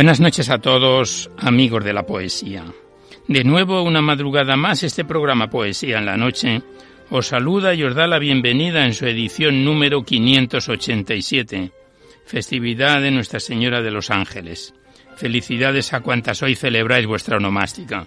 Buenas noches a todos, amigos de la poesía. De nuevo, una madrugada más, este programa Poesía en la Noche os saluda y os da la bienvenida en su edición número 587, festividad de Nuestra Señora de los Ángeles. Felicidades a cuantas hoy celebráis vuestra onomástica.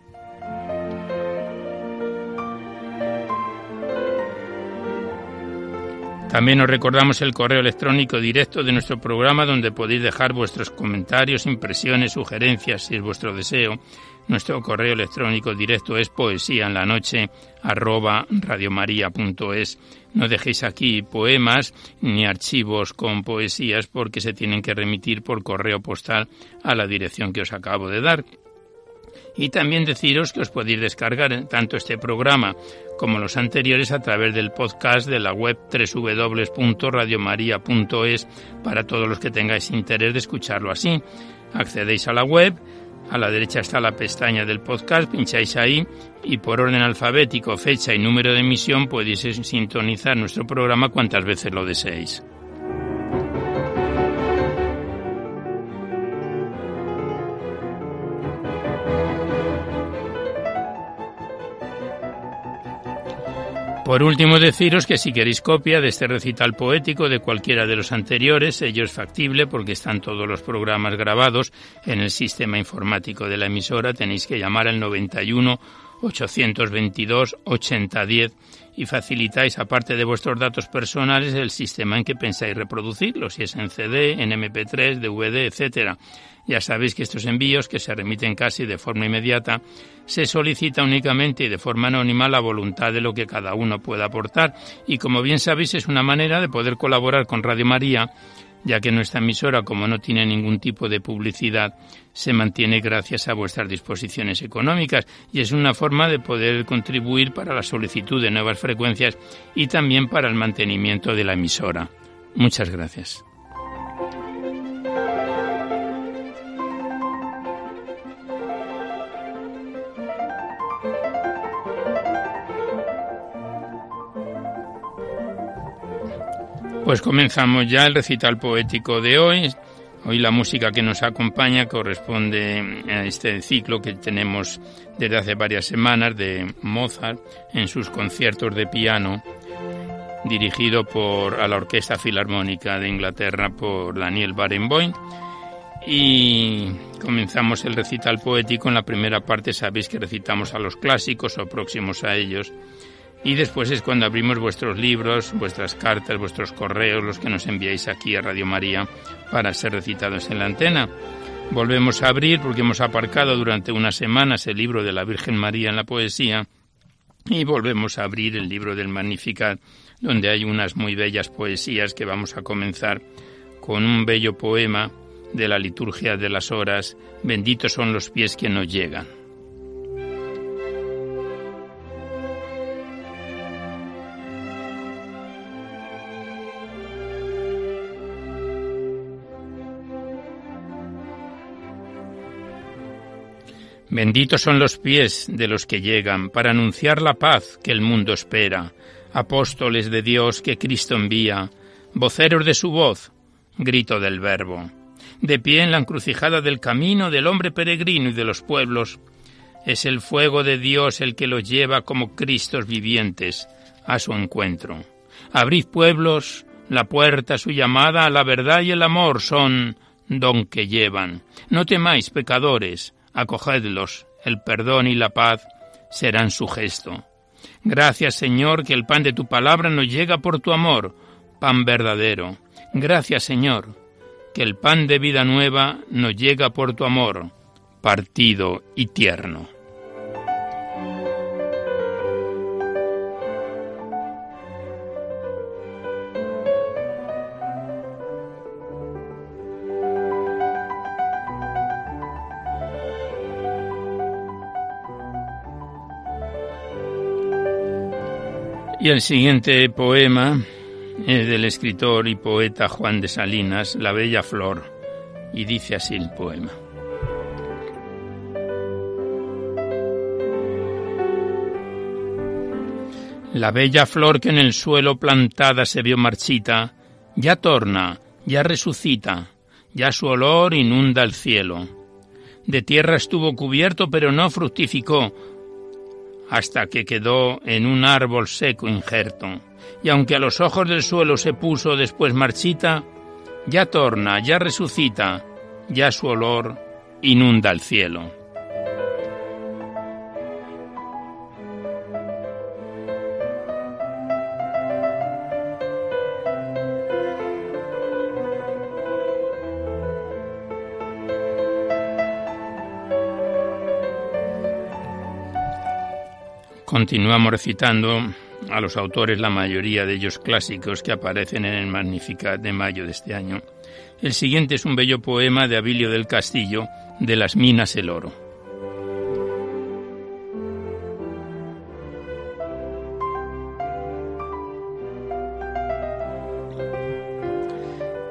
También os recordamos el correo electrónico directo de nuestro programa donde podéis dejar vuestros comentarios, impresiones, sugerencias, si es vuestro deseo. Nuestro correo electrónico directo es poesía en la noche arroba radiomaria.es. No dejéis aquí poemas ni archivos con poesías porque se tienen que remitir por correo postal a la dirección que os acabo de dar. Y también deciros que os podéis descargar tanto este programa como los anteriores a través del podcast de la web www.radiomaria.es para todos los que tengáis interés de escucharlo así. Accedéis a la web, a la derecha está la pestaña del podcast, pincháis ahí y por orden alfabético, fecha y número de emisión podéis sintonizar nuestro programa cuantas veces lo deseéis. Por último, deciros que si queréis copia de este recital poético de cualquiera de los anteriores, ello es factible porque están todos los programas grabados en el sistema informático de la emisora. Tenéis que llamar al 91 822 8010 y facilitáis, aparte de vuestros datos personales, el sistema en que pensáis reproducirlo, si es en CD, en MP3, DVD, etcétera. Ya sabéis que estos envíos, que se remiten casi de forma inmediata, se solicita únicamente y de forma anónima la voluntad de lo que cada uno pueda aportar y como bien sabéis es una manera de poder colaborar con Radio María ya que nuestra emisora, como no tiene ningún tipo de publicidad, se mantiene gracias a vuestras disposiciones económicas y es una forma de poder contribuir para la solicitud de nuevas frecuencias y también para el mantenimiento de la emisora. Muchas gracias. Pues comenzamos ya el recital poético de hoy. Hoy la música que nos acompaña corresponde a este ciclo que tenemos desde hace varias semanas de Mozart en sus conciertos de piano, dirigido por a la Orquesta Filarmónica de Inglaterra por Daniel Barenboim. Y comenzamos el recital poético. En la primera parte sabéis que recitamos a los clásicos o próximos a ellos y después es cuando abrimos vuestros libros, vuestras cartas, vuestros correos, los que nos enviáis aquí a Radio María para ser recitados en la antena. Volvemos a abrir porque hemos aparcado durante unas semanas el libro de la Virgen María en la poesía y volvemos a abrir el libro del Magnificat donde hay unas muy bellas poesías que vamos a comenzar con un bello poema de la liturgia de las horas, benditos son los pies que nos llegan. Benditos son los pies de los que llegan para anunciar la paz que el mundo espera, apóstoles de Dios que Cristo envía, voceros de su voz, grito del Verbo. De pie en la encrucijada del camino del hombre peregrino y de los pueblos, es el fuego de Dios el que los lleva como Cristos vivientes a su encuentro. Abrid pueblos, la puerta, su llamada la verdad y el amor son don que llevan. No temáis, pecadores, acogedlos, el perdón y la paz serán su gesto. Gracias, Señor, que el pan de tu palabra nos llega por tu amor, pan verdadero. Gracias, Señor, que el pan de vida nueva nos llega por tu amor, partido y tierno. Y el siguiente poema es del escritor y poeta Juan de Salinas, La Bella Flor, y dice así el poema. La bella flor que en el suelo plantada se vio marchita, ya torna, ya resucita, ya su olor inunda el cielo. De tierra estuvo cubierto, pero no fructificó, hasta que quedó en un árbol seco injerto, y aunque a los ojos del suelo se puso después marchita, ya torna, ya resucita, ya su olor inunda el cielo. Continuamos recitando a los autores, la mayoría de ellos clásicos que aparecen en el Magnificat de mayo de este año. El siguiente es un bello poema de Abilio del Castillo, de las minas el oro.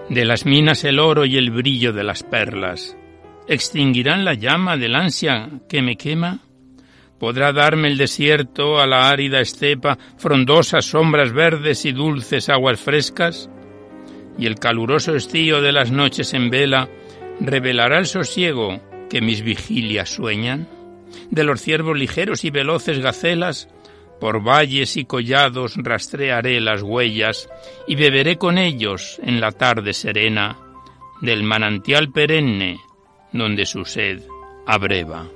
De las minas el oro y el brillo de las perlas, ¿extinguirán la llama del ansia que me quema? Podrá darme el desierto a la árida estepa frondosas sombras verdes y dulces aguas frescas? Y el caluroso estío de las noches en vela revelará el sosiego que mis vigilias sueñan? De los ciervos ligeros y veloces gacelas, por valles y collados rastrearé las huellas y beberé con ellos en la tarde serena del manantial perenne donde su sed abreva.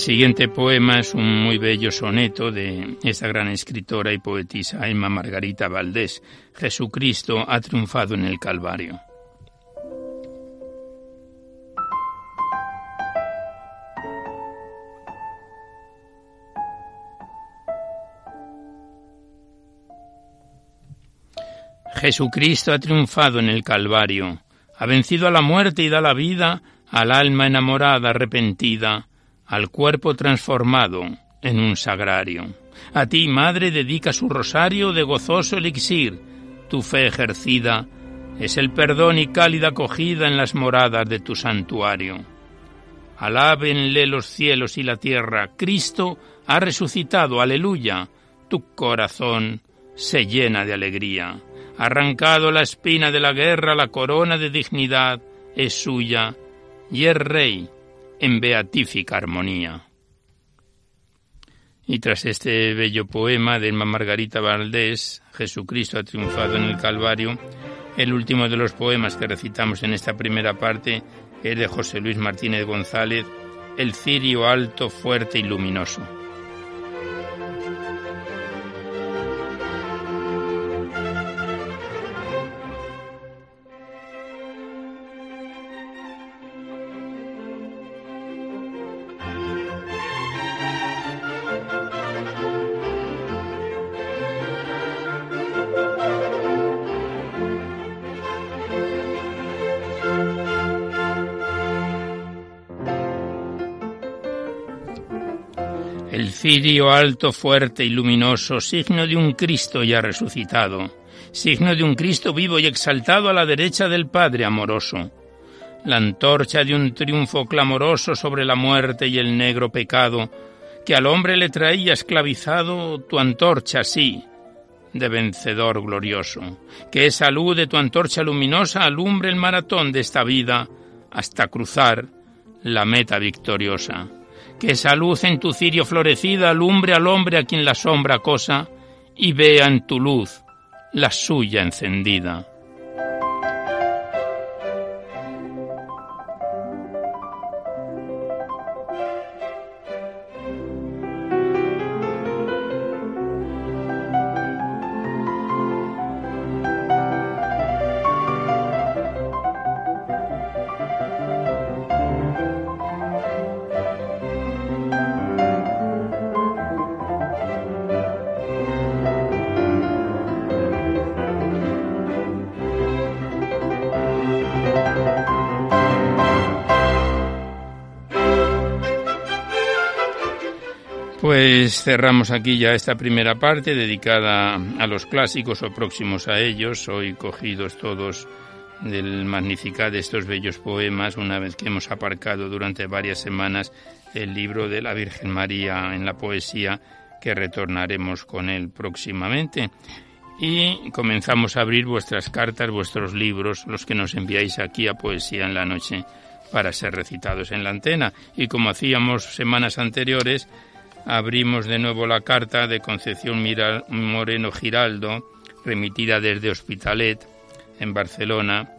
Siguiente poema es un muy bello soneto de esta gran escritora y poetisa Emma Margarita Valdés. Jesucristo ha triunfado en el Calvario. Jesucristo ha triunfado en el Calvario, ha vencido a la muerte y da la vida al alma enamorada, arrepentida, al cuerpo transformado en un sagrario. A ti, Madre, dedica su rosario de gozoso elixir. Tu fe ejercida es el perdón y cálida acogida en las moradas de tu santuario. Alábenle los cielos y la tierra. Cristo ha resucitado. Aleluya. Tu corazón se llena de alegría. Arrancado la espina de la guerra, la corona de dignidad es suya y es rey en beatífica armonía. Y tras este bello poema de Margarita Valdés, Jesucristo ha triunfado en el Calvario, el último de los poemas que recitamos en esta primera parte es de José Luis Martínez González, El cirio alto, fuerte y luminoso. Cirio alto, fuerte y luminoso, signo de un Cristo ya resucitado, signo de un Cristo vivo y exaltado a la derecha del Padre amoroso, la antorcha de un triunfo clamoroso sobre la muerte y el negro pecado, que al hombre le traía esclavizado tu antorcha, sí, de vencedor glorioso, que esa luz de tu antorcha luminosa alumbre el maratón de esta vida hasta cruzar la meta victoriosa que esa luz en tu cirio florecida alumbre al hombre a quien la sombra cosa y vea en tu luz la suya encendida. Pues cerramos aquí ya esta primera parte dedicada a los clásicos o próximos a ellos, hoy cogidos todos del Magnificat de estos bellos poemas, una vez que hemos aparcado durante varias semanas el libro de la Virgen María en la poesía, que retornaremos con él próximamente. Y comenzamos a abrir vuestras cartas, vuestros libros, los que nos enviáis aquí a Poesía en la Noche, para ser recitados en la antena. Y como hacíamos semanas anteriores, abrimos de nuevo la carta de Concepción Moreno Giraldo, remitida desde Hospitalet, en Barcelona,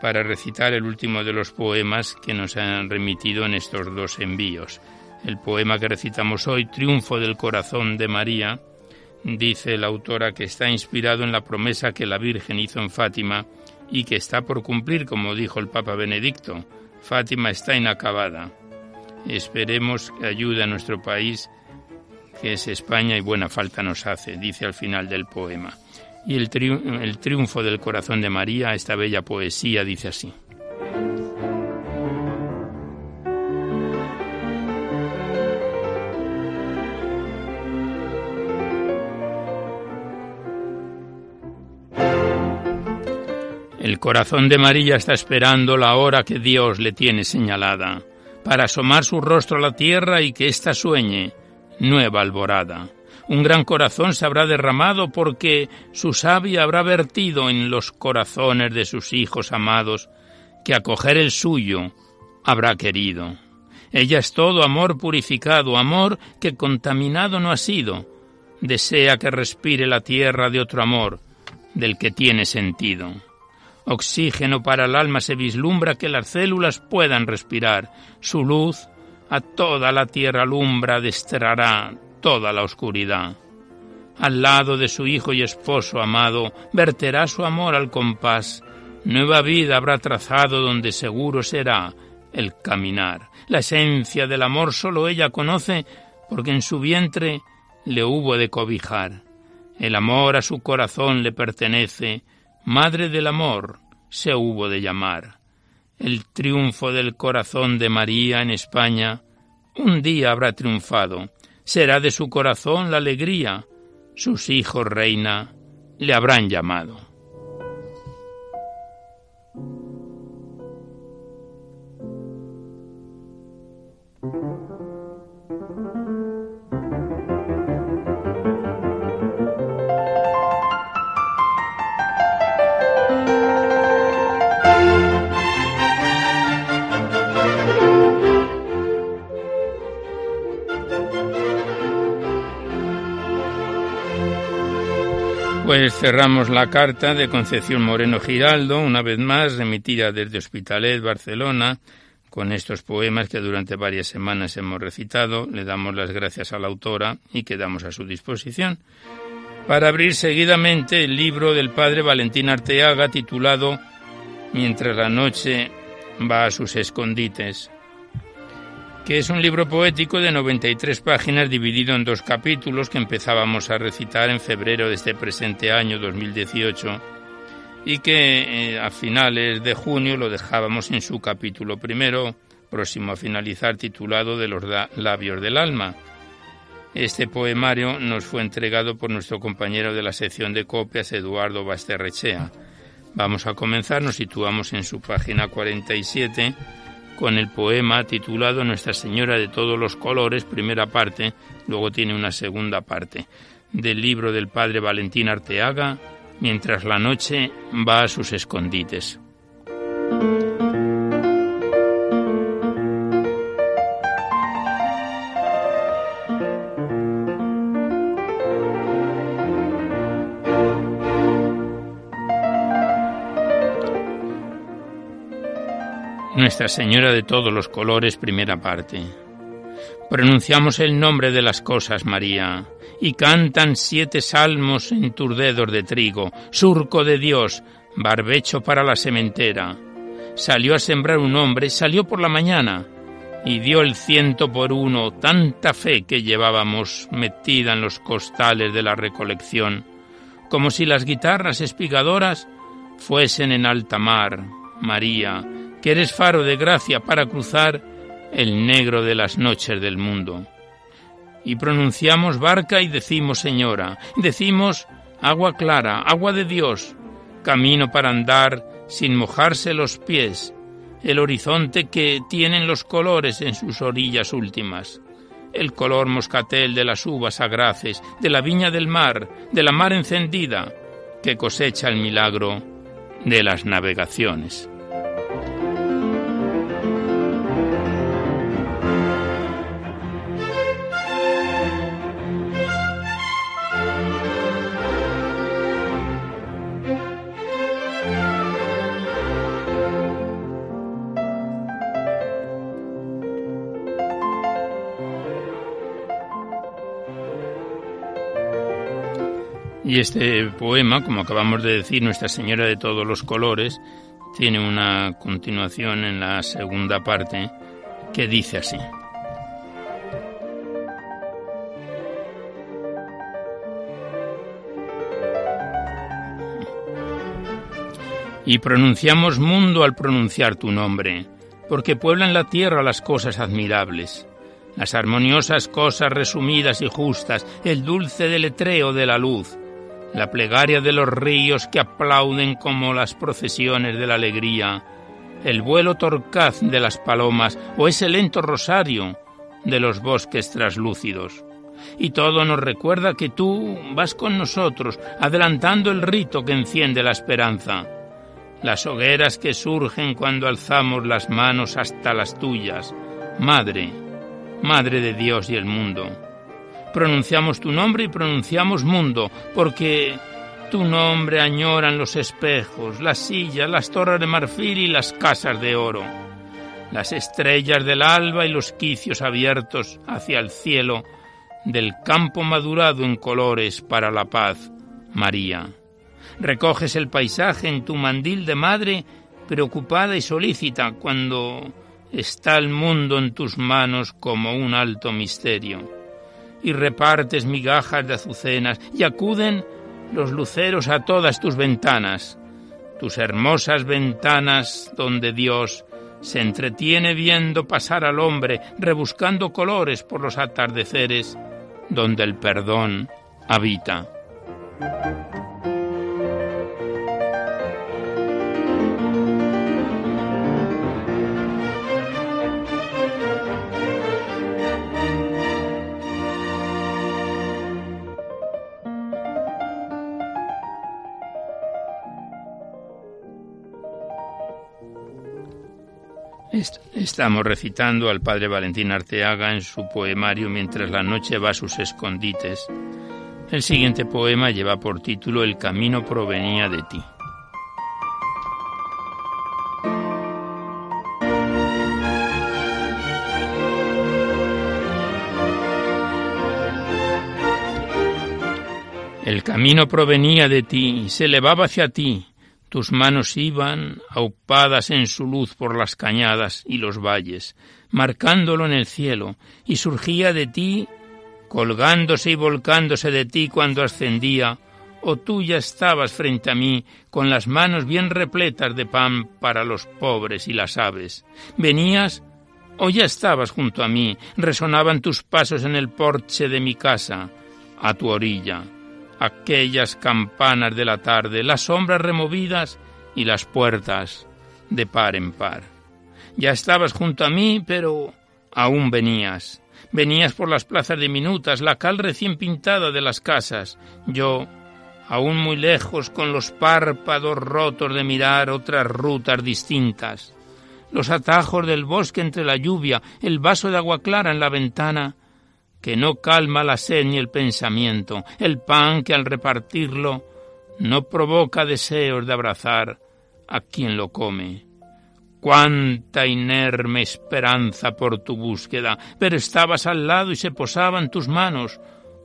para recitar el último de los poemas que nos han remitido en estos dos envíos. El poema que recitamos hoy, Triunfo del Corazón de María, dice la autora que está inspirado en la promesa que la Virgen hizo en Fátima y que está por cumplir, como dijo el Papa Benedicto. Fátima está inacabada. Esperemos que ayude a nuestro país, que es España y buena falta nos hace, dice al final del poema. Y el, el triunfo del corazón de María, esta bella poesía, dice así. El corazón de María está esperando la hora que Dios le tiene señalada para asomar su rostro a la tierra y que ésta sueñe nueva alborada. Un gran corazón se habrá derramado porque su savia habrá vertido en los corazones de sus hijos amados, que acoger el suyo habrá querido. Ella es todo amor purificado, amor que contaminado no ha sido. Desea que respire la tierra de otro amor, del que tiene sentido. Oxígeno para el alma se vislumbra que las células puedan respirar. Su luz a toda la tierra alumbra, desterrará toda la oscuridad. Al lado de su hijo y esposo amado, verterá su amor al compás. Nueva vida habrá trazado donde seguro será el caminar. La esencia del amor solo ella conoce porque en su vientre le hubo de cobijar. El amor a su corazón le pertenece, Madre del Amor, se hubo de llamar. El triunfo del corazón de María en España, un día habrá triunfado. Será de su corazón la alegría. Sus hijos, reina, le habrán llamado. Pues cerramos la carta de Concepción Moreno Giraldo, una vez más remitida desde Hospitalet, Barcelona, con estos poemas que durante varias semanas hemos recitado. Le damos las gracias a la autora y quedamos a su disposición para abrir seguidamente el libro del padre Valentín Arteaga titulado Mientras la noche va a sus escondites que es un libro poético de 93 páginas dividido en dos capítulos que empezábamos a recitar en febrero de este presente año 2018 y que eh, a finales de junio lo dejábamos en su capítulo primero, próximo a finalizar, titulado De los labios del alma. Este poemario nos fue entregado por nuestro compañero de la sección de copias, Eduardo Basterrechea. Vamos a comenzar, nos situamos en su página 47 con el poema titulado Nuestra Señora de todos los colores, primera parte, luego tiene una segunda parte, del libro del padre Valentín Arteaga, mientras la noche va a sus escondites. Nuestra Señora de todos los colores, primera parte. Pronunciamos el nombre de las cosas, María, y cantan siete salmos en de trigo, surco de Dios, barbecho para la sementera. Salió a sembrar un hombre, salió por la mañana, y dio el ciento por uno tanta fe que llevábamos metida en los costales de la recolección, como si las guitarras espigadoras fuesen en alta mar, María, que eres faro de gracia para cruzar el negro de las noches del mundo. Y pronunciamos barca y decimos señora, decimos agua clara, agua de Dios, camino para andar sin mojarse los pies, el horizonte que tienen los colores en sus orillas últimas, el color moscatel de las uvas agraces, de la viña del mar, de la mar encendida, que cosecha el milagro de las navegaciones. Y este poema, como acabamos de decir, Nuestra Señora de todos los colores, tiene una continuación en la segunda parte que dice así. Y pronunciamos mundo al pronunciar tu nombre, porque pueblan la tierra las cosas admirables, las armoniosas cosas resumidas y justas, el dulce deletreo de la luz, la plegaria de los ríos que aplauden como las procesiones de la alegría, el vuelo torcaz de las palomas o ese lento rosario de los bosques traslúcidos. Y todo nos recuerda que tú vas con nosotros, adelantando el rito que enciende la esperanza. Las hogueras que surgen cuando alzamos las manos hasta las tuyas. Madre, Madre de Dios y el mundo pronunciamos tu nombre y pronunciamos mundo, porque tu nombre añoran los espejos, las sillas, las torres de marfil y las casas de oro, las estrellas del alba y los quicios abiertos hacia el cielo del campo madurado en colores para la paz, María. Recoges el paisaje en tu mandil de madre, preocupada y solícita cuando está el mundo en tus manos como un alto misterio y repartes migajas de azucenas y acuden los luceros a todas tus ventanas, tus hermosas ventanas donde Dios se entretiene viendo pasar al hombre, rebuscando colores por los atardeceres donde el perdón habita. Estamos recitando al padre Valentín Arteaga en su poemario Mientras la noche va a sus escondites. El siguiente poema lleva por título El camino provenía de ti. El camino provenía de ti, se elevaba hacia ti, tus manos iban, aupadas en su luz por las cañadas y los valles, marcándolo en el cielo, y surgía de ti, colgándose y volcándose de ti cuando ascendía, o tú ya estabas frente a mí con las manos bien repletas de pan para los pobres y las aves. Venías o ya estabas junto a mí, resonaban tus pasos en el porche de mi casa, a tu orilla aquellas campanas de la tarde, las sombras removidas y las puertas de par en par. Ya estabas junto a mí, pero aún venías. Venías por las plazas diminutas, la cal recién pintada de las casas. Yo, aún muy lejos, con los párpados rotos de mirar otras rutas distintas. Los atajos del bosque entre la lluvia, el vaso de agua clara en la ventana, que no calma la sed ni el pensamiento, el pan que al repartirlo no provoca deseos de abrazar a quien lo come. Cuánta inerme esperanza por tu búsqueda, pero estabas al lado y se posaban tus manos,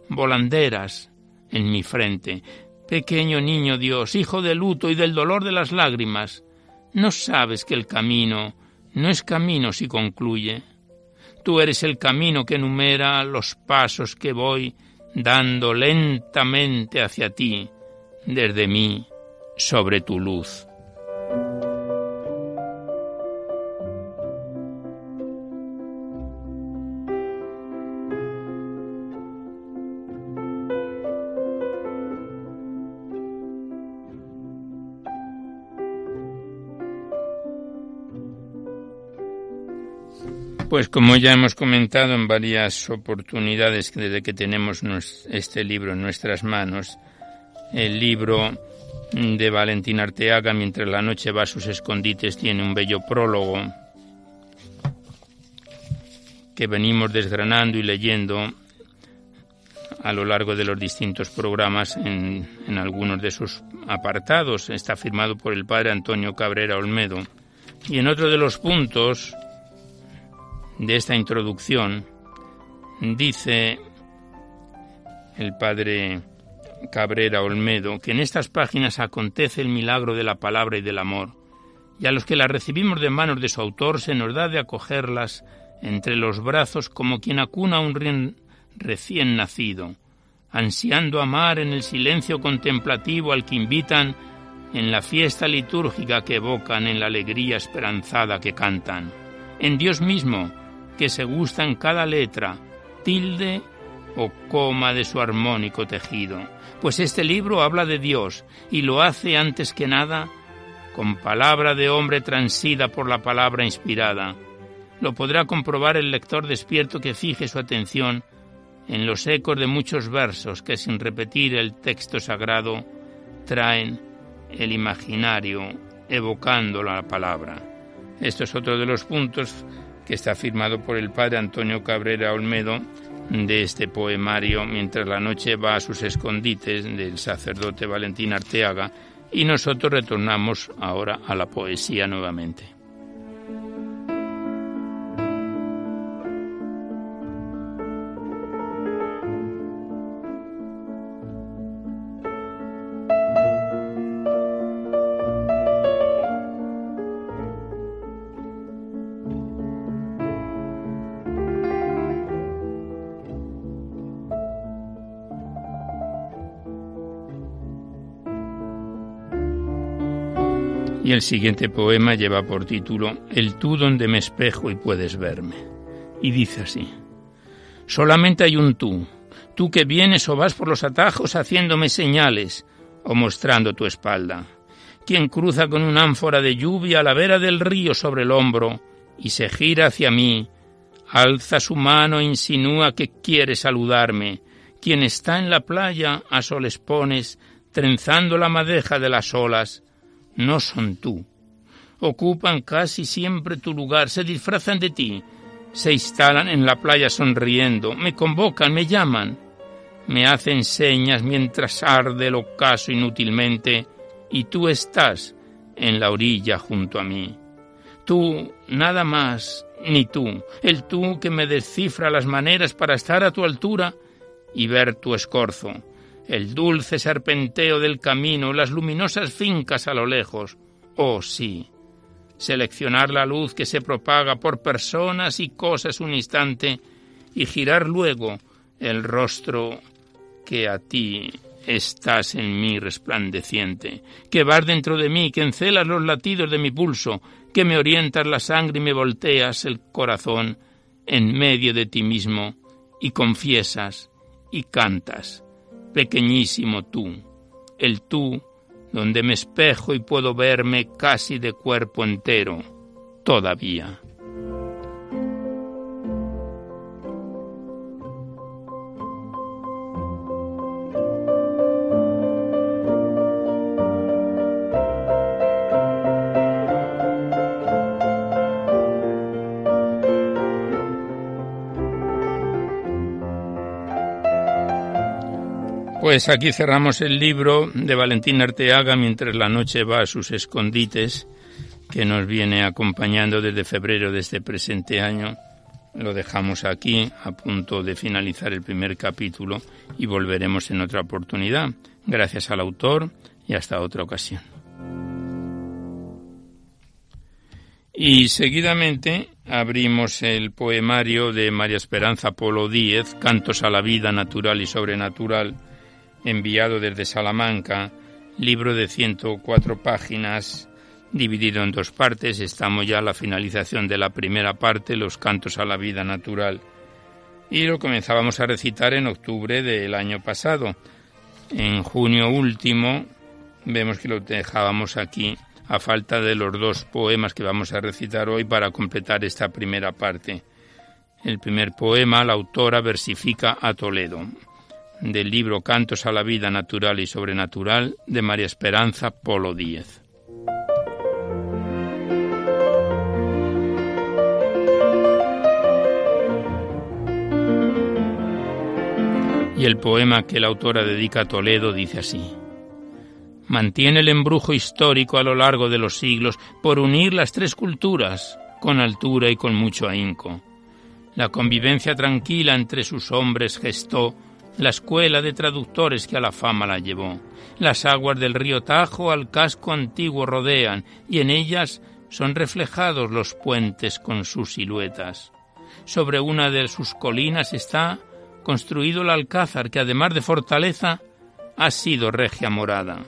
volanderas, en mi frente. Pequeño niño Dios, hijo del luto y del dolor de las lágrimas, ¿no sabes que el camino no es camino si concluye? Tú eres el camino que enumera los pasos que voy dando lentamente hacia ti, desde mí, sobre tu luz. Pues como ya hemos comentado en varias oportunidades desde que tenemos este libro en nuestras manos, el libro de Valentín Arteaga, Mientras la noche va a sus escondites, tiene un bello prólogo que venimos desgranando y leyendo a lo largo de los distintos programas en, en algunos de sus apartados. Está firmado por el padre Antonio Cabrera Olmedo. Y en otro de los puntos de esta introducción, dice el padre Cabrera Olmedo que en estas páginas acontece el milagro de la palabra y del amor, y a los que las recibimos de manos de su autor se nos da de acogerlas entre los brazos como quien acuna a un recién nacido, ansiando amar en el silencio contemplativo al que invitan en la fiesta litúrgica que evocan en la alegría esperanzada que cantan. En Dios mismo, que se gusta en cada letra, tilde o coma de su armónico tejido, pues este libro habla de Dios y lo hace antes que nada con palabra de hombre transida por la palabra inspirada. Lo podrá comprobar el lector despierto que fije su atención en los ecos de muchos versos que sin repetir el texto sagrado traen el imaginario evocando la palabra. Esto es otro de los puntos que está firmado por el padre Antonio Cabrera Olmedo de este poemario Mientras la noche va a sus escondites del sacerdote Valentín Arteaga y nosotros retornamos ahora a la poesía nuevamente. El siguiente poema lleva por título El tú donde me espejo y puedes verme. Y dice así. Solamente hay un tú, tú que vienes o vas por los atajos haciéndome señales o mostrando tu espalda. Quien cruza con un ánfora de lluvia a la vera del río sobre el hombro y se gira hacia mí, alza su mano e insinúa que quiere saludarme. Quien está en la playa a soles pones, trenzando la madeja de las olas, no son tú. Ocupan casi siempre tu lugar, se disfrazan de ti, se instalan en la playa sonriendo, me convocan, me llaman, me hacen señas mientras arde el ocaso inútilmente, y tú estás en la orilla junto a mí. Tú, nada más, ni tú, el tú que me descifra las maneras para estar a tu altura y ver tu escorzo, el dulce serpenteo del camino, las luminosas fincas a lo lejos. Oh sí, seleccionar la luz que se propaga por personas y cosas un instante y girar luego el rostro que a ti estás en mí resplandeciente, que vas dentro de mí, que encelas los latidos de mi pulso, que me orientas la sangre y me volteas el corazón en medio de ti mismo, y confiesas y cantas, pequeñísimo tú, el tú donde me espejo y puedo verme casi de cuerpo entero, todavía. Pues aquí cerramos el libro de Valentín Arteaga mientras la noche va a sus escondites, que nos viene acompañando desde febrero de este presente año. Lo dejamos aquí a punto de finalizar el primer capítulo y volveremos en otra oportunidad. Gracias al autor y hasta otra ocasión. Y seguidamente abrimos el poemario de María Esperanza Polo Díez, Cantos a la vida natural y sobrenatural, enviado desde Salamanca, libro de 104 páginas, dividido en dos partes. Estamos ya a la finalización de la primera parte, los cantos a la vida natural. Y lo comenzábamos a recitar en octubre del año pasado. En junio último vemos que lo dejábamos aquí a falta de los dos poemas que vamos a recitar hoy para completar esta primera parte. El primer poema, la autora versifica a Toledo del libro Cantos a la vida natural y sobrenatural de María Esperanza Polo Díez. Y el poema que la autora dedica a Toledo dice así. Mantiene el embrujo histórico a lo largo de los siglos por unir las tres culturas con altura y con mucho ahínco. La convivencia tranquila entre sus hombres gestó la escuela de traductores que a la fama la llevó. Las aguas del río Tajo al casco antiguo rodean y en ellas son reflejados los puentes con sus siluetas. Sobre una de sus colinas está construido el alcázar que además de fortaleza ha sido regia morada.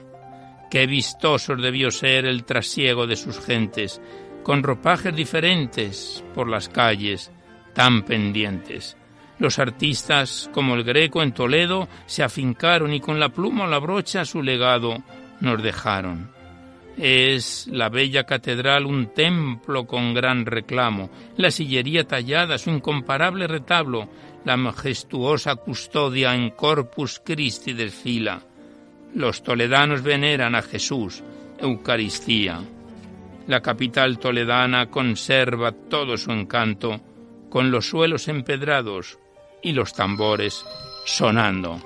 Qué vistosos debió ser el trasiego de sus gentes, con ropajes diferentes por las calles, tan pendientes. Los artistas, como el Greco en Toledo, se afincaron y con la pluma o la brocha su legado nos dejaron. Es la bella catedral un templo con gran reclamo, la sillería tallada, su incomparable retablo, la majestuosa custodia en Corpus Christi desfila. Los toledanos veneran a Jesús, Eucaristía. La capital toledana conserva todo su encanto, con los suelos empedrados, y los tambores sonando.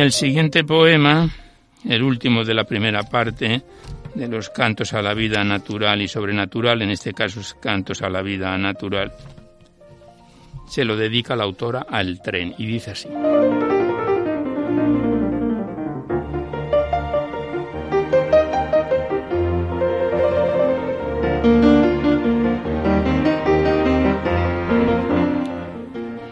El siguiente poema, el último de la primera parte, de los cantos a la vida natural y sobrenatural, en este caso es cantos a la vida natural, se lo dedica la autora al tren y dice así.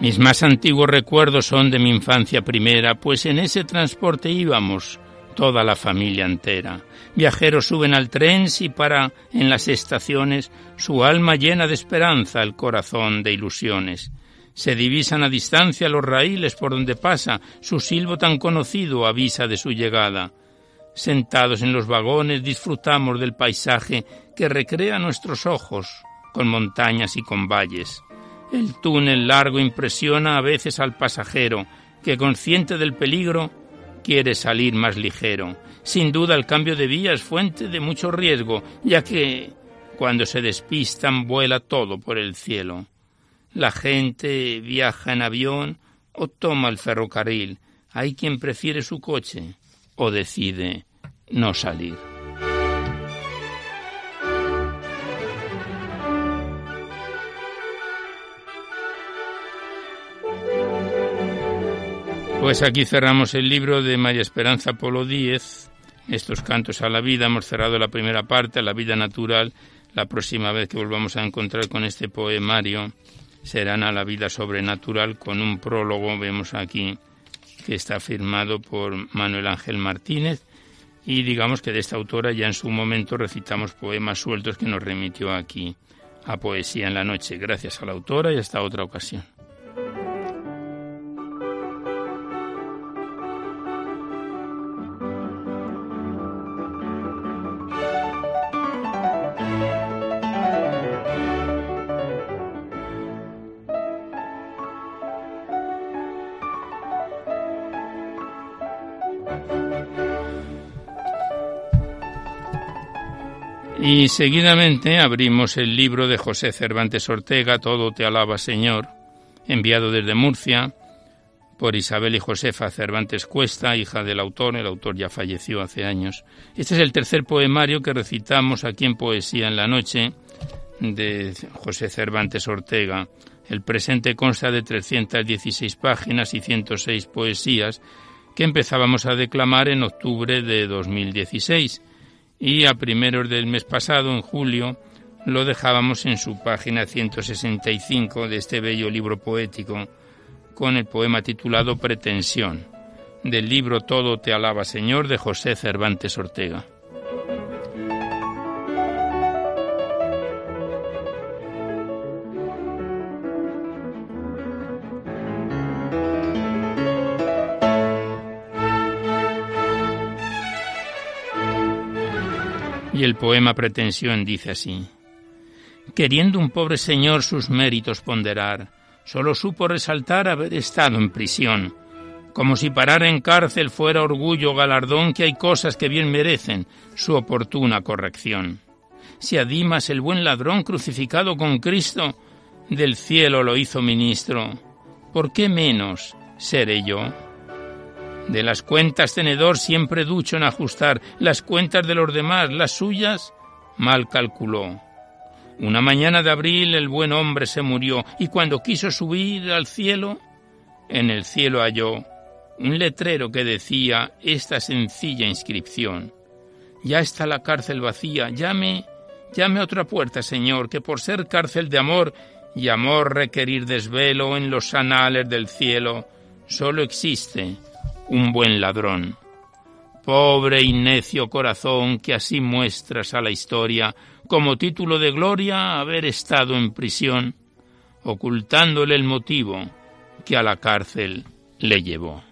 Mis más antiguos recuerdos son de mi infancia primera, pues en ese transporte íbamos toda la familia entera. Viajeros suben al tren si para en las estaciones su alma llena de esperanza, el corazón de ilusiones. Se divisan a distancia los raíles por donde pasa, su silbo tan conocido avisa de su llegada. Sentados en los vagones disfrutamos del paisaje que recrea nuestros ojos, con montañas y con valles. El túnel largo impresiona a veces al pasajero, que consciente del peligro quiere salir más ligero. Sin duda el cambio de vía es fuente de mucho riesgo, ya que cuando se despistan vuela todo por el cielo. La gente viaja en avión o toma el ferrocarril. Hay quien prefiere su coche o decide no salir. Pues aquí cerramos el libro de María Esperanza Polo Díez, estos cantos a la vida. Hemos cerrado la primera parte, a la vida natural. La próxima vez que volvamos a encontrar con este poemario serán a la vida sobrenatural con un prólogo, vemos aquí, que está firmado por Manuel Ángel Martínez. Y digamos que de esta autora ya en su momento recitamos poemas sueltos que nos remitió aquí a Poesía en la Noche. Gracias a la autora y hasta otra ocasión. Y seguidamente abrimos el libro de José Cervantes Ortega, Todo te alaba Señor, enviado desde Murcia por Isabel y Josefa Cervantes Cuesta, hija del autor, el autor ya falleció hace años. Este es el tercer poemario que recitamos aquí en Poesía en la Noche de José Cervantes Ortega. El presente consta de 316 páginas y 106 poesías que empezábamos a declamar en octubre de 2016 y a primeros del mes pasado, en julio, lo dejábamos en su página 165 de este bello libro poético con el poema titulado Pretensión, del libro Todo te alaba Señor de José Cervantes Ortega. Y el poema Pretensión dice así. Queriendo un pobre señor sus méritos ponderar, solo supo resaltar haber estado en prisión, como si parar en cárcel fuera orgullo galardón que hay cosas que bien merecen su oportuna corrección. Si a Dimas el buen ladrón crucificado con Cristo del cielo lo hizo ministro, ¿por qué menos seré yo? De las cuentas tenedor siempre ducho en ajustar, las cuentas de los demás, las suyas, mal calculó. Una mañana de abril el buen hombre se murió y cuando quiso subir al cielo, en el cielo halló un letrero que decía esta sencilla inscripción. Ya está la cárcel vacía, llame, llame a otra puerta, Señor, que por ser cárcel de amor y amor requerir desvelo en los anales del cielo, solo existe un buen ladrón. Pobre y necio corazón que así muestras a la historia como título de gloria haber estado en prisión, ocultándole el motivo que a la cárcel le llevó.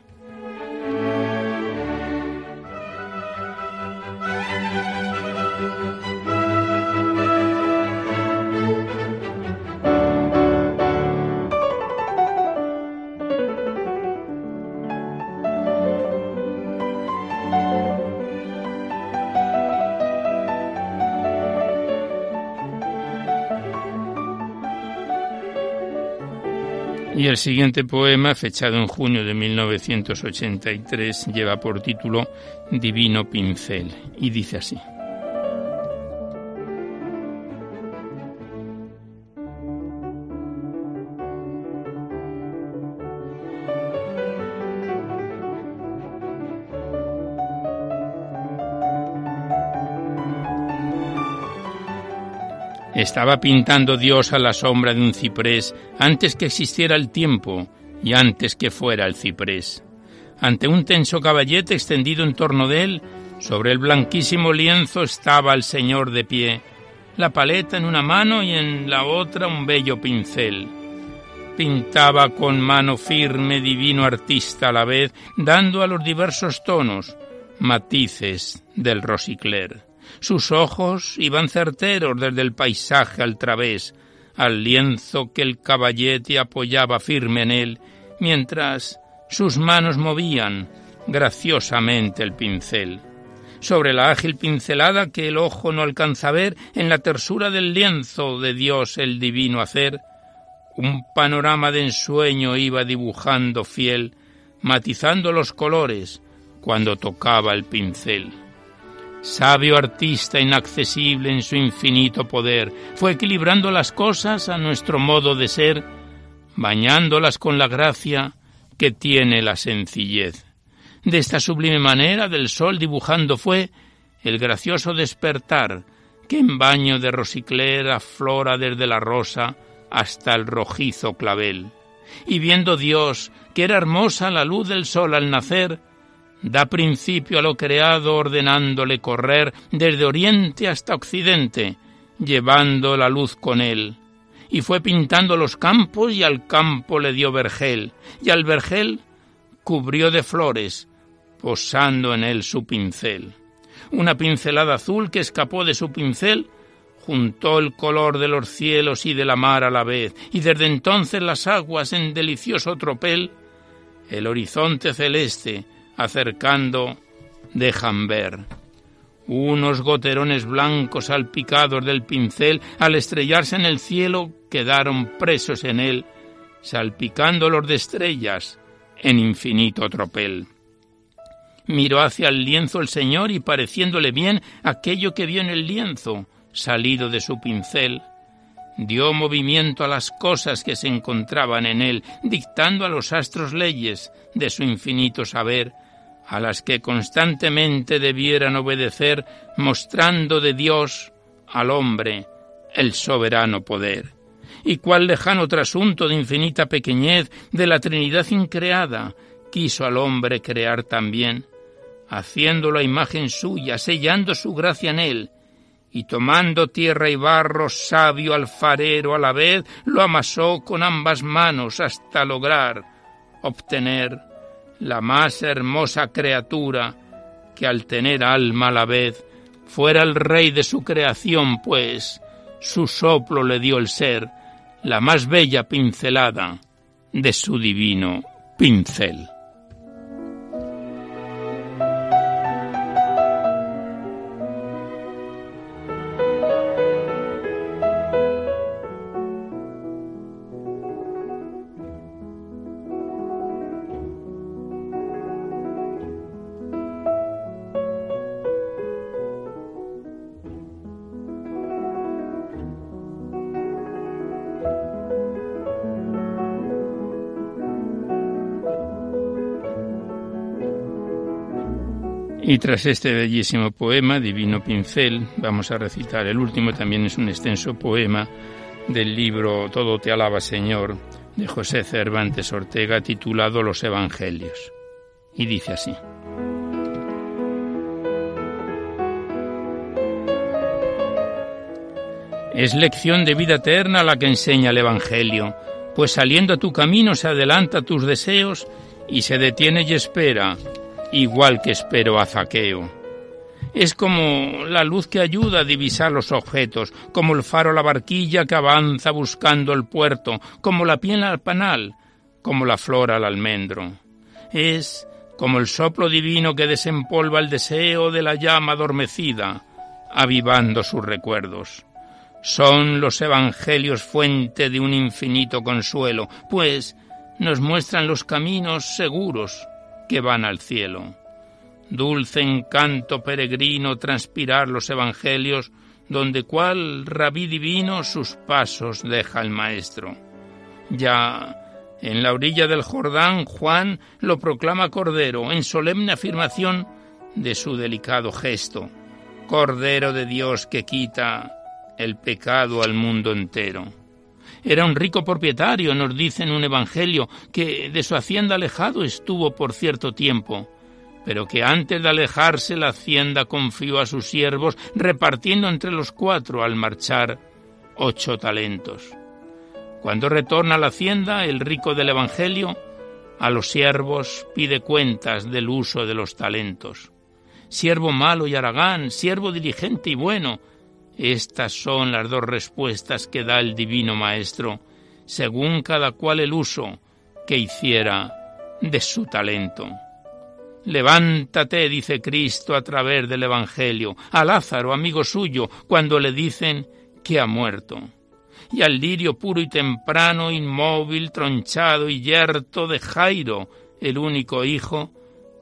Y el siguiente poema, fechado en junio de 1983, lleva por título Divino Pincel y dice así. Estaba pintando Dios a la sombra de un ciprés antes que existiera el tiempo y antes que fuera el ciprés. Ante un tenso caballete extendido en torno de él, sobre el blanquísimo lienzo estaba el Señor de pie, la paleta en una mano y en la otra un bello pincel. Pintaba con mano firme divino artista a la vez, dando a los diversos tonos matices del rosicler. Sus ojos iban certeros desde el paisaje al través, al lienzo que el caballete apoyaba firme en él, mientras sus manos movían graciosamente el pincel. Sobre la ágil pincelada que el ojo no alcanza a ver, en la tersura del lienzo de Dios el divino hacer, un panorama de ensueño iba dibujando fiel, matizando los colores cuando tocaba el pincel. Sabio artista inaccesible en su infinito poder, fue equilibrando las cosas a nuestro modo de ser, bañándolas con la gracia que tiene la sencillez. De esta sublime manera del sol dibujando fue el gracioso despertar que en baño de rosicler aflora desde la rosa hasta el rojizo clavel. Y viendo Dios que era hermosa la luz del sol al nacer, da principio a lo creado ordenándole correr desde oriente hasta occidente, llevando la luz con él. Y fue pintando los campos y al campo le dio vergel, y al vergel cubrió de flores, posando en él su pincel. Una pincelada azul que escapó de su pincel juntó el color de los cielos y de la mar a la vez, y desde entonces las aguas en delicioso tropel, el horizonte celeste, acercando, dejan ver. Unos goterones blancos salpicados del pincel, al estrellarse en el cielo, quedaron presos en él, salpicándolos de estrellas en infinito tropel. Miró hacia el lienzo el Señor y pareciéndole bien aquello que vio en el lienzo, salido de su pincel, dio movimiento a las cosas que se encontraban en él, dictando a los astros leyes de su infinito saber, a las que constantemente debieran obedecer, mostrando de Dios al hombre el soberano poder. Y cuál lejano trasunto de infinita pequeñez de la Trinidad increada quiso al hombre crear también, haciéndolo a imagen suya, sellando su gracia en él, y tomando tierra y barro sabio alfarero a la vez, lo amasó con ambas manos hasta lograr obtener la más hermosa criatura que al tener alma a la vez fuera el rey de su creación, pues su soplo le dio el ser, la más bella pincelada de su divino pincel. Y tras este bellísimo poema, Divino Pincel, vamos a recitar el último, también es un extenso poema del libro Todo te alaba Señor, de José Cervantes Ortega, titulado Los Evangelios. Y dice así. Es lección de vida eterna la que enseña el Evangelio, pues saliendo a tu camino se adelanta tus deseos y se detiene y espera igual que espero a Zaqueo. Es como la luz que ayuda a divisar los objetos, como el faro la barquilla que avanza buscando el puerto, como la piel al panal, como la flor al almendro. Es como el soplo divino que desempolva el deseo de la llama adormecida, avivando sus recuerdos. Son los evangelios fuente de un infinito consuelo, pues nos muestran los caminos seguros, que van al cielo. Dulce encanto peregrino transpirar los evangelios, donde cual rabí divino sus pasos deja el maestro. Ya en la orilla del Jordán Juan lo proclama Cordero en solemne afirmación de su delicado gesto. Cordero de Dios que quita el pecado al mundo entero. Era un rico propietario, nos dice en un evangelio, que de su hacienda alejado estuvo por cierto tiempo, pero que antes de alejarse la hacienda confió a sus siervos, repartiendo entre los cuatro al marchar ocho talentos. Cuando retorna a la hacienda, el rico del evangelio a los siervos pide cuentas del uso de los talentos. Siervo malo y aragán, siervo diligente y bueno, estas son las dos respuestas que da el Divino Maestro, según cada cual el uso que hiciera de su talento. Levántate, dice Cristo a través del Evangelio, a Lázaro, amigo suyo, cuando le dicen que ha muerto, y al lirio puro y temprano, inmóvil, tronchado y yerto de Jairo, el único hijo,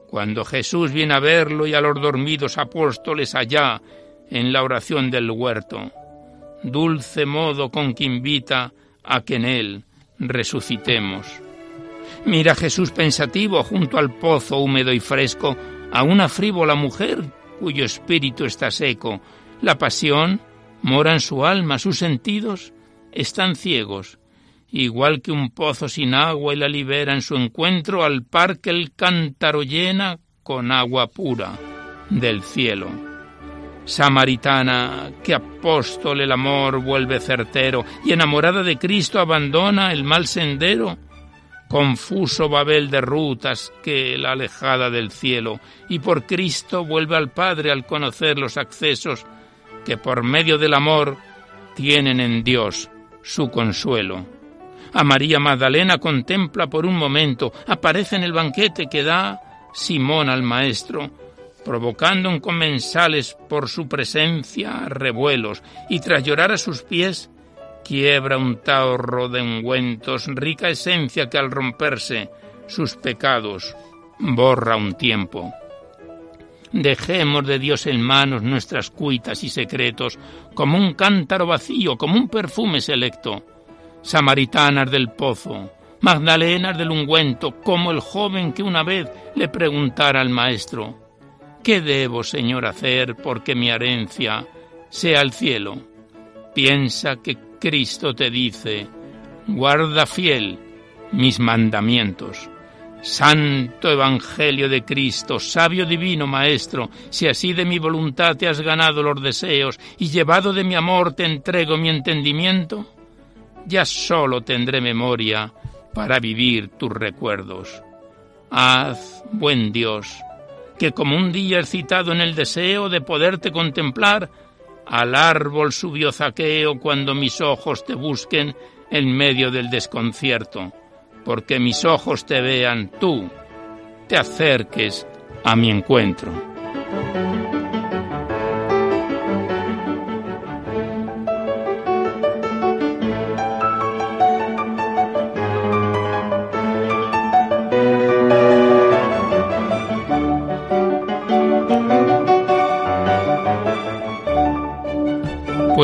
cuando Jesús viene a verlo y a los dormidos apóstoles allá en la oración del huerto, dulce modo con que invita a que en él resucitemos. Mira Jesús pensativo junto al pozo húmedo y fresco a una frívola mujer cuyo espíritu está seco. La pasión mora en su alma, sus sentidos están ciegos, igual que un pozo sin agua y la libera en su encuentro al par que el cántaro llena con agua pura del cielo. Samaritana, que apóstol el amor vuelve certero y enamorada de Cristo abandona el mal sendero. Confuso Babel de rutas que la alejada del cielo y por Cristo vuelve al Padre al conocer los accesos que por medio del amor tienen en Dios su consuelo. A María Magdalena contempla por un momento, aparece en el banquete que da Simón al Maestro, provocando en comensales por su presencia revuelos, y tras llorar a sus pies, quiebra un taorro de ungüentos, rica esencia que al romperse sus pecados borra un tiempo. Dejemos de Dios en manos nuestras cuitas y secretos, como un cántaro vacío, como un perfume selecto. Samaritanas del pozo, Magdalenas del ungüento, como el joven que una vez le preguntara al maestro, ¿Qué debo, Señor, hacer porque mi herencia sea el cielo? Piensa que Cristo te dice, guarda fiel mis mandamientos. Santo Evangelio de Cristo, sabio divino Maestro, si así de mi voluntad te has ganado los deseos y llevado de mi amor te entrego mi entendimiento, ya solo tendré memoria para vivir tus recuerdos. Haz, buen Dios, que como un día excitado en el deseo de poderte contemplar, al árbol subió Zaqueo cuando mis ojos te busquen en medio del desconcierto, porque mis ojos te vean tú, te acerques a mi encuentro.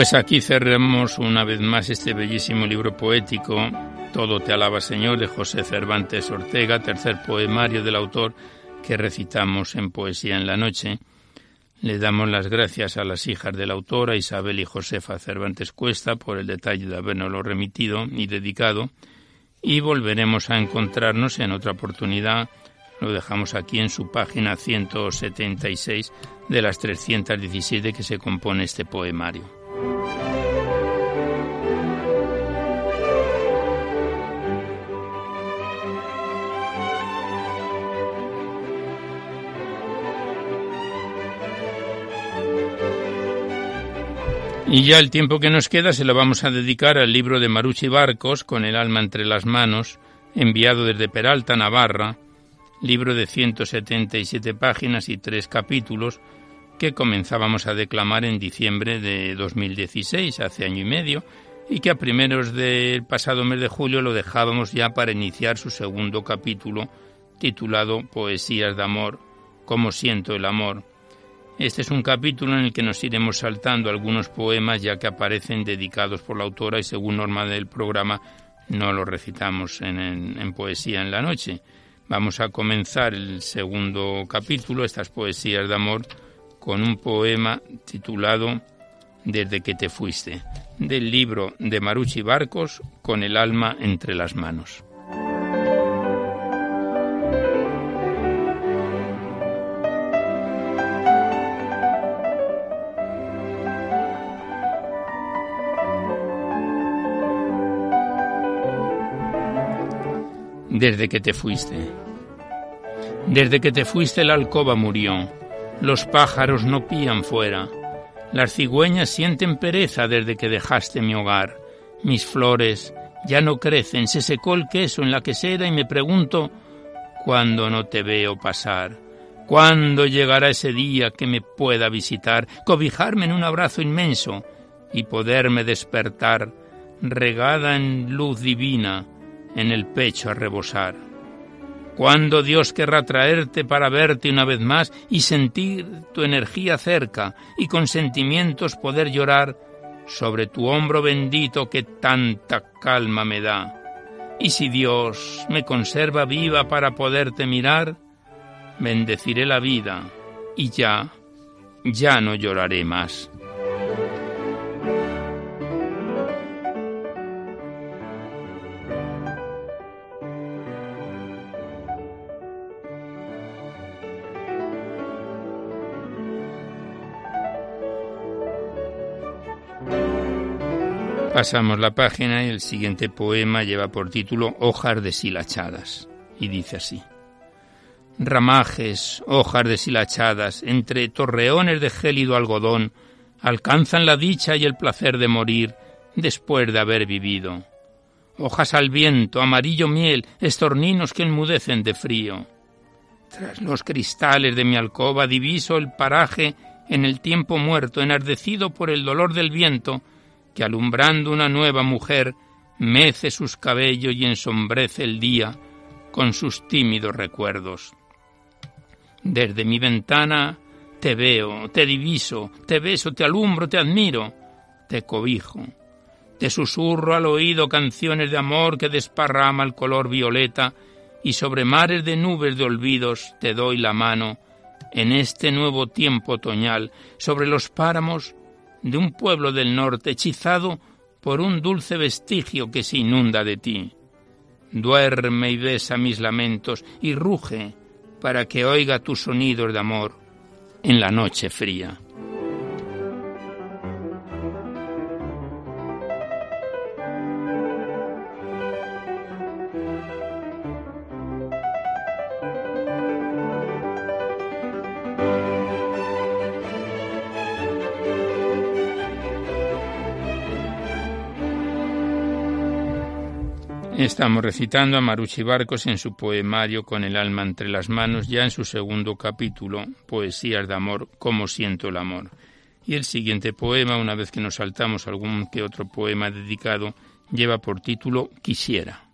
Pues aquí cerramos una vez más este bellísimo libro poético, Todo te alaba Señor, de José Cervantes Ortega, tercer poemario del autor que recitamos en Poesía en la Noche. Le damos las gracias a las hijas de la autora, Isabel y Josefa Cervantes Cuesta, por el detalle de habernoslo remitido y dedicado, y volveremos a encontrarnos en otra oportunidad. Lo dejamos aquí en su página 176 de las 317 que se compone este poemario. Y ya el tiempo que nos queda se lo vamos a dedicar al libro de Maruchi Barcos, con el alma entre las manos, enviado desde Peralta, Navarra, libro de 177 páginas y tres capítulos, que comenzábamos a declamar en diciembre de 2016, hace año y medio, y que a primeros del pasado mes de julio lo dejábamos ya para iniciar su segundo capítulo, titulado Poesías de Amor, cómo siento el amor, este es un capítulo en el que nos iremos saltando algunos poemas ya que aparecen dedicados por la autora y según norma del programa no los recitamos en, poesía en la noche. Vamos a comenzar el segundo capítulo, estas poesías de amor, con un poema titulado desde que te fuiste, del libro de Maruchi Barcos con el alma entre las manos. Desde que te fuiste. Desde que te fuiste la alcoba murió, los pájaros no pían fuera, las cigüeñas sienten pereza desde que dejaste mi hogar. Mis flores ya no crecen, se secó el queso en la quesera y me pregunto cuándo no te veo pasar. ¿Cuándo llegará ese día que me pueda visitar, cobijarme en un abrazo inmenso y poderme despertar, regada en luz divina, en el pecho a rebosar? ¿Cuándo Dios querrá traerte para verte una vez más y sentir tu energía cerca y con sentimientos poder llorar sobre tu hombro bendito que tanta calma me da? Y si Dios me conserva viva para poderte mirar, bendeciré la vida y ya, ya no lloraré más. Pasamos la página y el siguiente poema lleva por título Hojas deshilachadas y dice así. Ramajes, hojas deshilachadas, entre torreones de gélido algodón, alcanzan la dicha y el placer de morir después de haber vivido. Hojas al viento, amarillo miel, estorninos que enmudecen de frío. Tras los cristales de mi alcoba diviso el paraje en el tiempo muerto, enardecido por el dolor del viento, que alumbrando una nueva mujer mece sus cabellos y ensombrece el día con sus tímidos recuerdos. Desde mi ventana te veo, te diviso, te beso, te alumbro, te admiro, te cobijo, te susurro al oído canciones de amor que desparrama el color violeta y sobre mares de nubes de olvidos te doy la mano en este nuevo tiempo otoñal, sobre los páramos de un pueblo del norte hechizado por un dulce vestigio que se inunda de ti. Duerme y besa mis lamentos y ruge para que oiga tus sonidos de amor en la noche fría. Estamos recitando a Maruchi Barcos en su poemario Con el alma entre las manos, ya en su segundo capítulo, Poesías de amor, Cómo siento el amor. Y el siguiente poema, una vez que nos saltamos algún que otro poema dedicado, lleva por título Quisiera.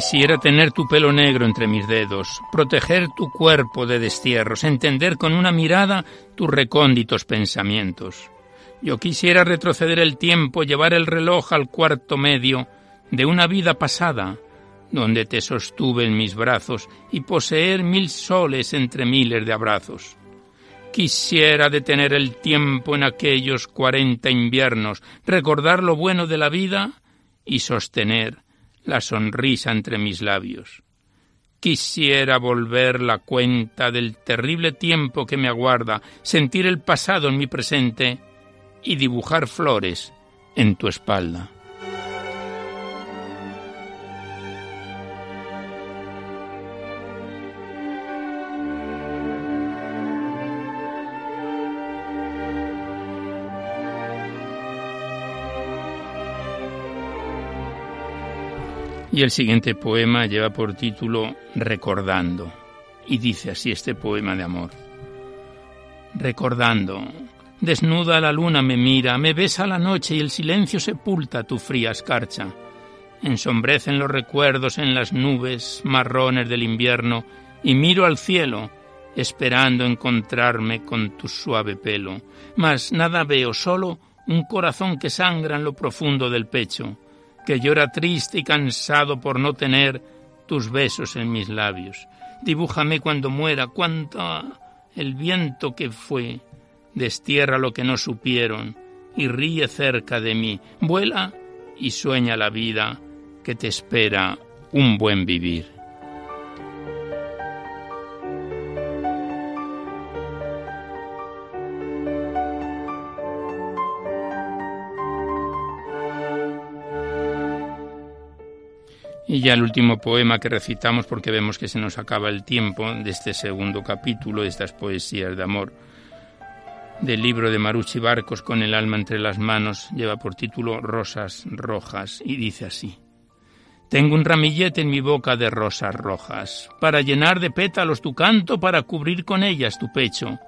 Quisiera tener tu pelo negro entre mis dedos, proteger tu cuerpo de destierros, entender con una mirada tus recónditos pensamientos. Yo quisiera retroceder el tiempo, llevar el reloj al cuarto medio de una vida pasada, donde te sostuve en mis brazos y poseer mil soles entre miles de abrazos. Quisiera detener el tiempo en aquellos cuarenta inviernos, recordar lo bueno de la vida y sostener la sonrisa entre mis labios. Quisiera volver la cuenta del terrible tiempo que me aguarda, sentir el pasado en mi presente y dibujar flores en tu espalda. Y el siguiente poema lleva por título Recordando. Y dice así este poema de amor. Recordando, desnuda la luna me mira, me besa la noche y el silencio sepulta tu fría escarcha. Ensombrecen los recuerdos en las nubes marrones del invierno y miro al cielo esperando encontrarme con tu suave pelo. Mas nada veo, solo un corazón que sangra en lo profundo del pecho, que llora triste y cansado por no tener tus besos en mis labios. Dibújame cuando muera, cuánto el viento que fue, destierra lo que no supieron y ríe cerca de mí. Vuela y sueña la vida que te espera un buen vivir. Y ya el último poema que recitamos porque vemos que se nos acaba el tiempo de este segundo capítulo de estas poesías de amor del libro de Marucci Barcos con el alma entre las manos lleva por título Rosas Rojas y dice así. Tengo un ramillete en mi boca de rosas rojas, para llenar de pétalos tu canto, para cubrir con ellas tu pecho.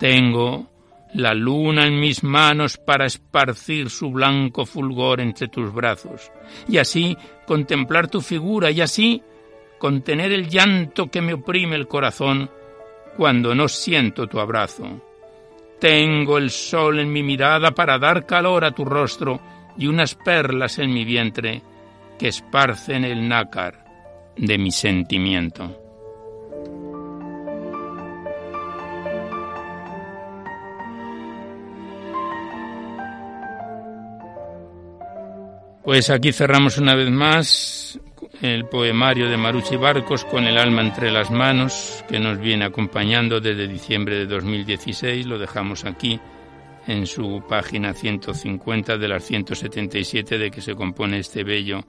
Tengo la luna en mis manos para esparcir su blanco fulgor entre tus brazos, y así contemplar tu figura, y así contener el llanto que me oprime el corazón cuando no siento tu abrazo. Tengo el sol en mi mirada para dar calor a tu rostro y unas perlas en mi vientre que esparcen el nácar de mi sentimiento. Pues aquí cerramos una vez más el poemario de Marucci Barcos con el alma entre las manos que nos viene acompañando desde diciembre de 2016. Lo dejamos aquí en su página 150 de las 177 de que se compone este bello,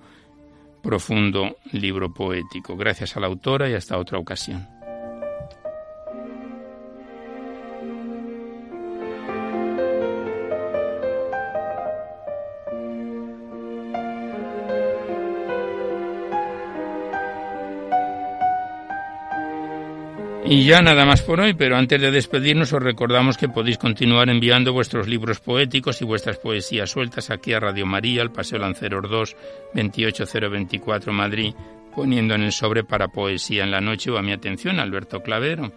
profundo libro poético. Gracias a la autora y hasta otra ocasión. Y ya nada más por hoy, pero antes de despedirnos os recordamos que podéis continuar enviando vuestros libros poéticos y vuestras poesías sueltas aquí a Radio María, al Paseo Lanceros 2, 28024 Madrid, poniendo en el sobre para poesía en la noche o a mi atención, Alberto Clavero.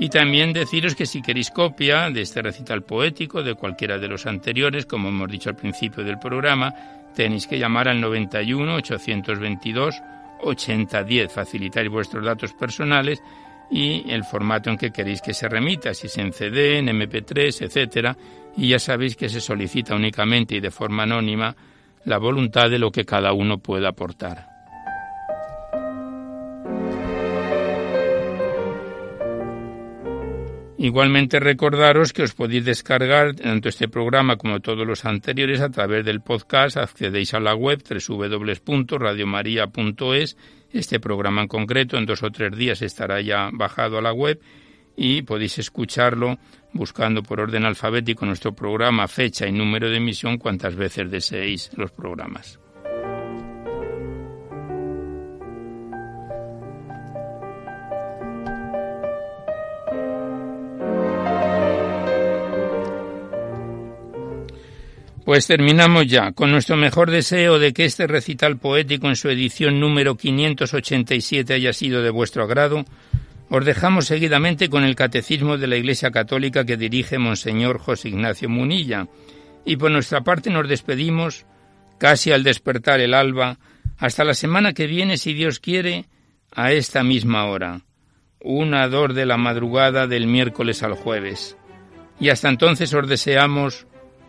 Y también deciros que si queréis copia de este recital poético, de cualquiera de los anteriores, como hemos dicho al principio del programa, tenéis que llamar al 91 822 8010, facilitáis vuestros datos personales y el formato en que queréis que se remita, si es en CD, en MP3, etcétera, y ya sabéis que se solicita únicamente y de forma anónima la voluntad de lo que cada uno pueda aportar. Igualmente recordaros que os podéis descargar tanto este programa como todos los anteriores a través del podcast, accedéis a la web www.radiomaria.es este programa en concreto en dos o tres días estará ya bajado a la web y podéis escucharlo buscando por orden alfabético nuestro programa, fecha y número de emisión cuantas veces deseéis los programas. Pues terminamos ya con nuestro mejor deseo de que este recital poético en su edición número 587 haya sido de vuestro agrado. Os dejamos seguidamente con el Catecismo de la Iglesia Católica que dirige Monseñor José Ignacio Munilla. Y por nuestra parte nos despedimos, casi al despertar el alba, hasta la semana que viene, si Dios quiere, a esta misma hora, una dor de la madrugada del miércoles al jueves. Y hasta entonces os deseamos